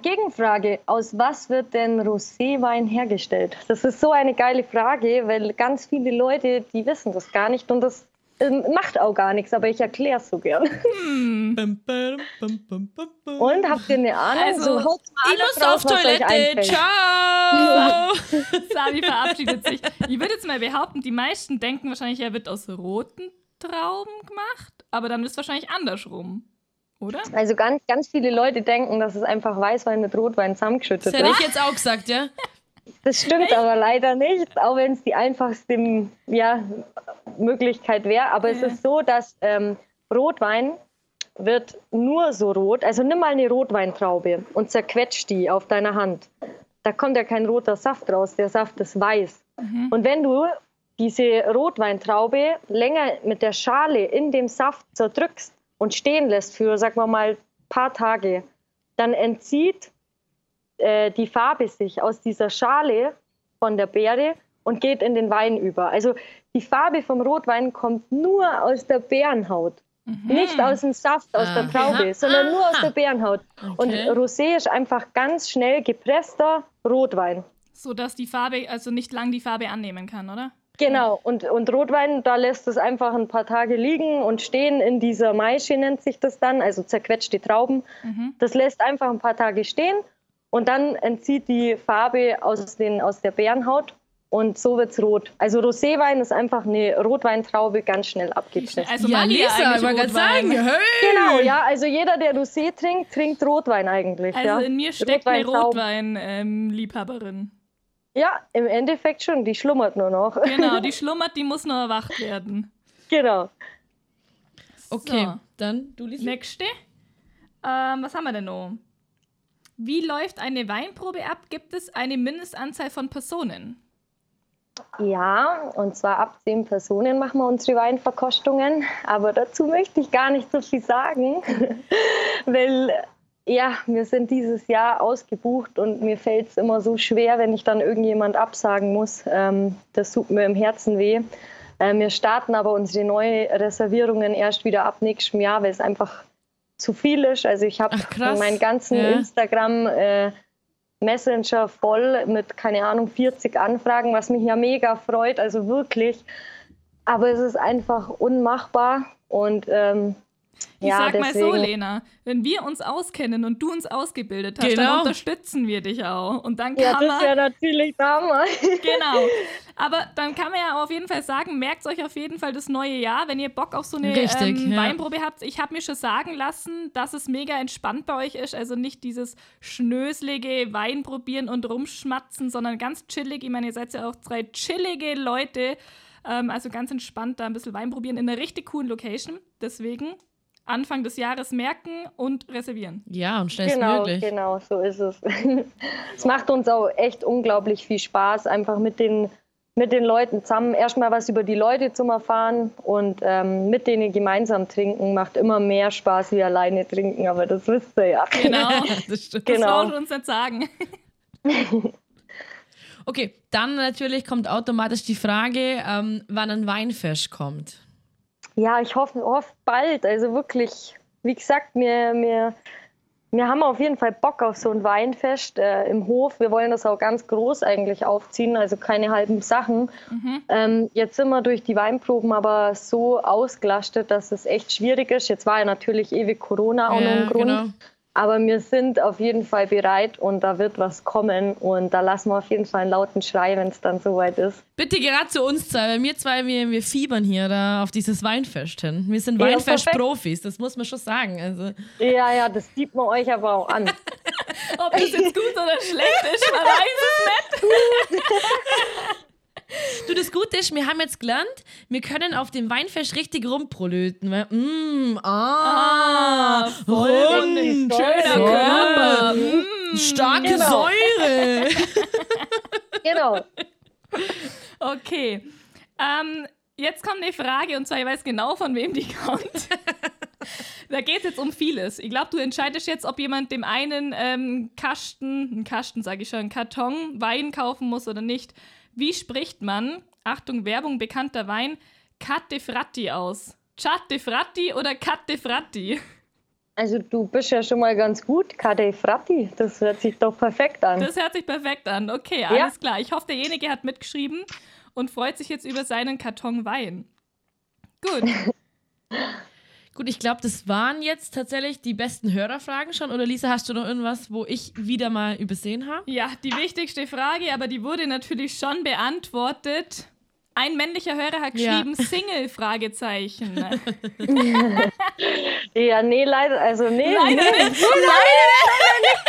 Gegenfrage: Aus was wird denn Roséwein hergestellt? Das ist so eine geile Frage, weil ganz viele Leute, die wissen das gar nicht und das ähm, macht auch gar nichts, aber ich erkläre es so gern. Bum. Und habt ihr eine Ahnung? Also, so, haut mal Ich alles muss raus, auf Toilette. Ciao. Sabi verabschiedet sich. Ich würde jetzt mal behaupten, die meisten denken wahrscheinlich, er wird aus roten Trauben gemacht, aber dann ist es wahrscheinlich andersrum. Oder? Also ganz, ganz viele Leute denken, dass es einfach Weißwein mit Rotwein zusammengeschüttet Das hätte ich jetzt auch gesagt, ja? Das stimmt aber leider nicht, auch wenn es die einfachste ja, Möglichkeit wäre. Aber es Ja. ist so, dass ähm, Rotwein wird nur so rot. Also nimm mal eine Rotweintraube und zerquetsch die auf deiner Hand. Da kommt ja kein roter Saft raus, der Saft ist weiß. Und wenn du diese Rotweintraube länger mit der Schale in dem Saft zerdrückst und stehen lässt für, sagen wir mal, paar Tage, dann entzieht äh, die Farbe sich aus dieser Schale von der Beere und geht in den Wein über. Also die Farbe vom Rotwein kommt nur aus der Beerenhaut. Nicht aus dem Saft, aus der Aha. Traube, sondern nur aus der Beerenhaut. Und Okay. Rosé ist einfach ganz schnell gepresster Rotwein. So dass die Farbe, also nicht lang die Farbe annehmen kann, oder? Genau, und, und Rotwein, da lässt es einfach ein paar Tage liegen und stehen in dieser Maische, nennt sich das dann, also zerquetschte Trauben. Das lässt einfach ein paar Tage stehen und dann entzieht die Farbe aus, den, aus der Beerenhaut und so wird's rot. Also Roséwein ist einfach eine Rotweintraube ganz schnell abgepresst. Also ja, Lisa, eigentlich ich wollte sagen, hey. Genau, ja, also jeder, der Rosé trinkt, trinkt Rotwein eigentlich. Also ja. in mir steckt eine. Rotwein-Liebhaberin. Ja, im Endeffekt schon, die schlummert nur noch. genau, die schlummert, die muss noch erwacht werden. genau. Okay, So. dann du, Lisa. Nächste. Ähm, was haben wir denn noch? Wie läuft eine Weinprobe ab? Gibt es eine Mindestanzahl von Personen? Ja, und zwar ab zehn Personen machen wir unsere Weinverkostungen. Aber dazu möchte ich gar nicht so viel sagen, weil ja, wir sind dieses Jahr ausgebucht und mir fällt es immer so schwer, wenn ich dann irgendjemand absagen muss. Ähm, das tut mir im Herzen weh. Äh, wir starten aber unsere neuen Reservierungen erst wieder ab nächstem Jahr, weil es einfach zu viel ist. Also ich habe meinen ganzen Ja. Instagram äh, Messenger voll mit, keine Ahnung, 40 Anfragen, was mich ja mega freut, also wirklich. Aber es ist einfach unmachbar und ähm, Ich ja, sag mal so, deswegen- Lena, wenn wir uns auskennen und du uns ausgebildet hast, Genau. dann unterstützen wir dich auch. Und dann Ja, kann das wäre man. natürlich damals. Genau. Aber dann kann man ja auf jeden Fall sagen, merkt euch auf jeden Fall das neue Jahr, wenn ihr Bock auf so eine Richtig, ähm, ja. Weinprobe habt. Ich habe mir schon sagen lassen, dass es mega entspannt bei euch ist. Also nicht dieses schnöselige Wein probieren und rumschmatzen, sondern ganz chillig. Ich meine, ihr seid ja auch drei chillige Leute. Ähm, also ganz entspannt da ein bisschen Wein probieren in einer richtig coolen Location. Deswegen Anfang des Jahres merken und reservieren. Ja, und Genau, schnellstmöglich. genau, so ist es. es macht uns auch echt unglaublich viel Spaß, einfach mit den, mit den Leuten zusammen erstmal was über die Leute zu erfahren und ähm, mit denen gemeinsam trinken macht immer mehr Spaß wie alleine trinken, aber das wisst ihr ja. Genau. das stimmt. Das Genau. braucht uns nicht sagen. Okay, dann natürlich kommt automatisch die Frage, ähm, wann ein Weinfest kommt. Ja, ich hoffe, hoffe bald. Also wirklich, wie gesagt, wir, wir, wir haben auf jeden Fall Bock auf so ein Weinfest äh, im Hof. Wir wollen das auch ganz groß eigentlich aufziehen, also keine halben Sachen. Ähm, jetzt sind wir durch die Weinproben aber so ausgelastet, dass es echt schwierig ist. Jetzt war ja natürlich ewig Corona auch noch ein Grund. genau. Aber wir sind auf jeden Fall bereit und da wird was kommen. Und da lassen wir auf jeden Fall einen lauten Schrei, wenn es dann soweit ist. Bitte gerade zu uns zwei, weil wir zwei, wir, wir fiebern hier da auf dieses Weinfest hin. Wir sind Ja, Weinfest-Profis, das muss man schon sagen. Also, Ja, ja, das sieht man euch aber auch an. Ob das jetzt gut oder schlecht ist, man weiß es nicht. du, das Gute ist, wir haben jetzt gelernt, wir können auf dem Weinfest richtig rumprolöten. Weil, mm, ah, voll rund, richtig Schöner. Körper. starke Genau. Säure. Genau. Okay. Ähm, jetzt kommt eine Frage und zwar, ich weiß genau, von wem die kommt. da geht es jetzt um vieles. Ich glaube, du entscheidest jetzt, ob jemand dem einen ähm, Kasten, einen Kasten sage ich schon, einen Karton Wein kaufen muss oder nicht. Wie spricht man, Achtung, Werbung, bekannter Wein, Cat de Fratti aus? Chat de Fratti oder Cat de Fratti? Also du bist ja schon mal ganz gut, Kade Fratti. Das hört sich doch perfekt an. Das hört sich perfekt an. Okay, alles klar. Ich hoffe, derjenige hat mitgeschrieben und freut sich jetzt über seinen Karton Wein. Gut. Gut, ich glaube, das waren jetzt tatsächlich die besten Hörerfragen schon. Oder Lisa, hast du noch irgendwas, wo ich wieder mal übersehen habe? Ja, die wichtigste Frage, aber die wurde natürlich schon beantwortet. Ein männlicher Hörer hat Ja. geschrieben, Single, Fragezeichen. ja, nee, leider, also nee. Leider nee, nicht.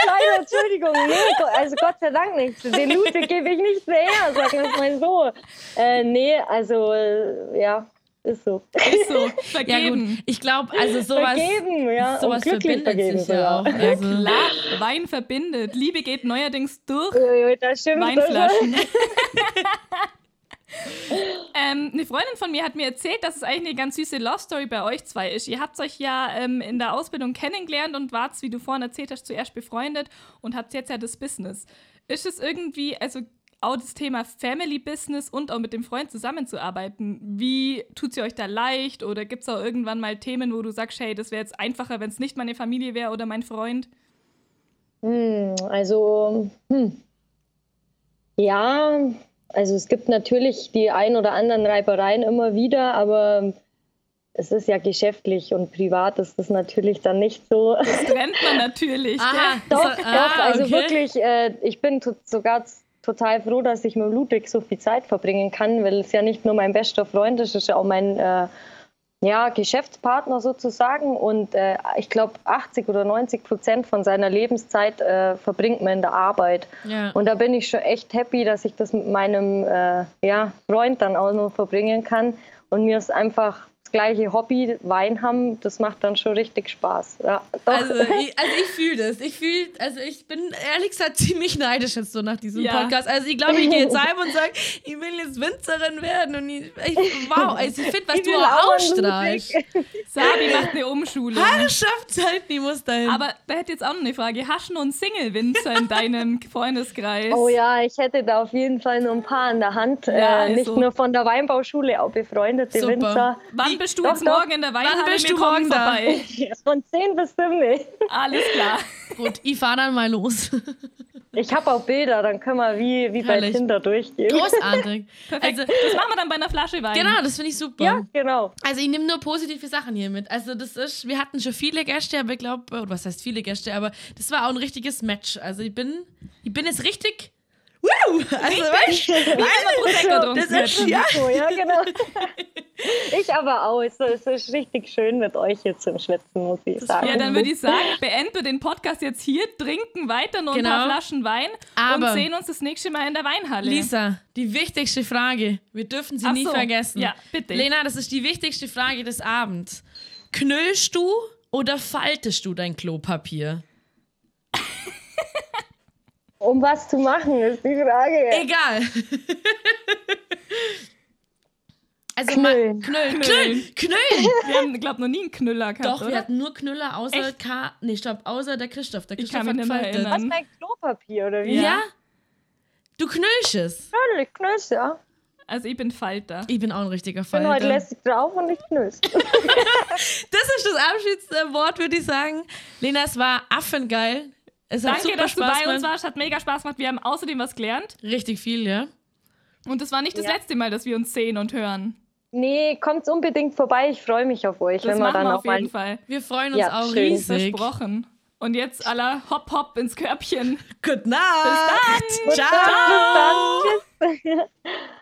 Leider, Entschuldigung, nee, also Gott sei Dank nicht. Den Ludwig gebe ich nicht mehr her, sagen wir es mal so. Äh, nee, also ja, ist so. Ist so, Ja, gut. vergeben. Ich glaube, also sowas, vergeben, ja. sowas verbindet sich ja auch. Also, Klar, Wein verbindet. Liebe geht neuerdings durch stimmt. Weinflaschen. ähm, eine Freundin von mir hat mir erzählt, dass es eigentlich eine ganz süße Love Story bei euch zwei ist. Ihr habt euch ja ähm, in der Ausbildung kennengelernt und wart, wie du vorhin erzählt hast, zuerst befreundet und habt jetzt ja das Business. Ist es irgendwie, also auch das Thema Family Business und auch mit dem Freund zusammenzuarbeiten, wie tut sie euch da leicht oder gibt es auch irgendwann mal Themen, wo du sagst, hey, das wäre jetzt einfacher, wenn es nicht meine Familie wäre oder mein Freund? Hm, also, hm. ja, also es gibt natürlich die ein oder anderen Reibereien immer wieder, aber es ist ja geschäftlich und privat ist das natürlich dann nicht so. Das trennt man natürlich. Aha, gell? Doch, so, doch, ah, also okay. wirklich, äh, ich bin sogar total froh, dass ich mit Ludwig so viel Zeit verbringen kann, weil es ja nicht nur mein bester Freund ist, es ist ja auch mein äh, ja, Geschäftspartner sozusagen. Und äh, ich glaube, 80 oder 90 Prozent von seiner Lebenszeit äh, verbringt man in der Arbeit. Ja. Und da bin ich schon echt happy, dass ich das mit meinem äh, ja, Freund dann auch noch verbringen kann. Und mir ist einfach gleiche Hobby, Wein haben, das macht dann schon richtig Spaß. Ja, doch. Also ich, also ich fühle das. Ich fühle, also ich bin ehrlich gesagt ziemlich neidisch jetzt so nach diesem Ja. Podcast. Also ich glaube, ich gehe jetzt heim und sage, ich will jetzt Winzerin werden. Und ich, ich wow, also ich finde, was Ich du auch ausstrahlst. Sabi macht eine Umschulung. Herrschaftszeit, die muss dahin. Aber da hätte jetzt auch noch eine Frage. Hast du noch einen Single-Winzer in deinem Freundeskreis? Oh ja, ich hätte da auf jeden Fall noch ein paar an der Hand. Ja, äh, nicht also. nur von der Weinbauschule, auch befreundete Super. Winzer. Wann bist du Doch, jetzt doch. morgen in der Weinhalle? bist Wir du morgen da? vorbei. Von 10 bis 5. Alles klar. Gut, ich fahre dann mal los. Ich habe auch Bilder, dann können wir wie, wie bei. Tinder durchgehen. Großartig. Perfekt. Also, das machen wir dann bei einer Flasche Wein. genau, das finde ich super. Ja, genau. Also ich nehme nur positive Sachen hier mit. Also das ist, wir hatten schon viele Gäste, aber ich glaube, oder was heißt viele Gäste, aber das war auch ein richtiges Match. Also ich bin, ich bin jetzt richtig, wow, Also, weißt du, Prosecco getrunken das ist ja, ja, genau. Ich aber auch. Es ist, es ist richtig schön mit euch hier zum Schwitzen, muss ich sagen. Ja, dann würde ich sagen, beenden wir den Podcast jetzt hier, trinken weiter nur ein paar Genau. Flaschen Wein Aber- und sehen uns das nächste Mal in der Weinhalle. Lisa, die wichtigste Frage. Wir dürfen sie Ach nie so. vergessen. Ja, bitte. Lena, das ist die wichtigste Frage des Abends. Knüllst du oder faltest du dein Klopapier? Um was zu machen, ist die Frage. Egal. Also Knüllen. Knüllen. Knüllen. Knüllen. Wir haben, glaube noch nie einen Knüller gehabt, Doch, wir oder? hatten nur Knüller außer Echt? K. Nee, stopp, außer der Christoph. Der Ich Christoph kann mich hat nicht mehr gefaltet. erinnern. Was mein Klopapier oder wie? Ja? Ja. Du knüllst es. Natürlich, knüllst, ja. Also ich bin Ich Ich bin auch ein richtiger Ich bin heute Falter. lässig drauf und ich knüllst. Das ist das Abschiedswort, würde ich sagen. Lena, es war affengeil. Es hat Danke, super dass du Spaß bei uns warst. Hat mega Spaß gemacht. Wir haben außerdem was gelernt. Richtig viel, ja. Und das war nicht das Ja. letzte Mal, dass wir uns sehen und hören. Nee, kommt unbedingt vorbei. Ich freue mich auf euch, Das wenn wir machen dann wir auf jeden Fall. Wir freuen uns Ja, auch schön. riesig. Versprochen. Und jetzt aller hopp hopp ins Körbchen. Good night. Bis dann. Ciao. Bis dann. Tschüss.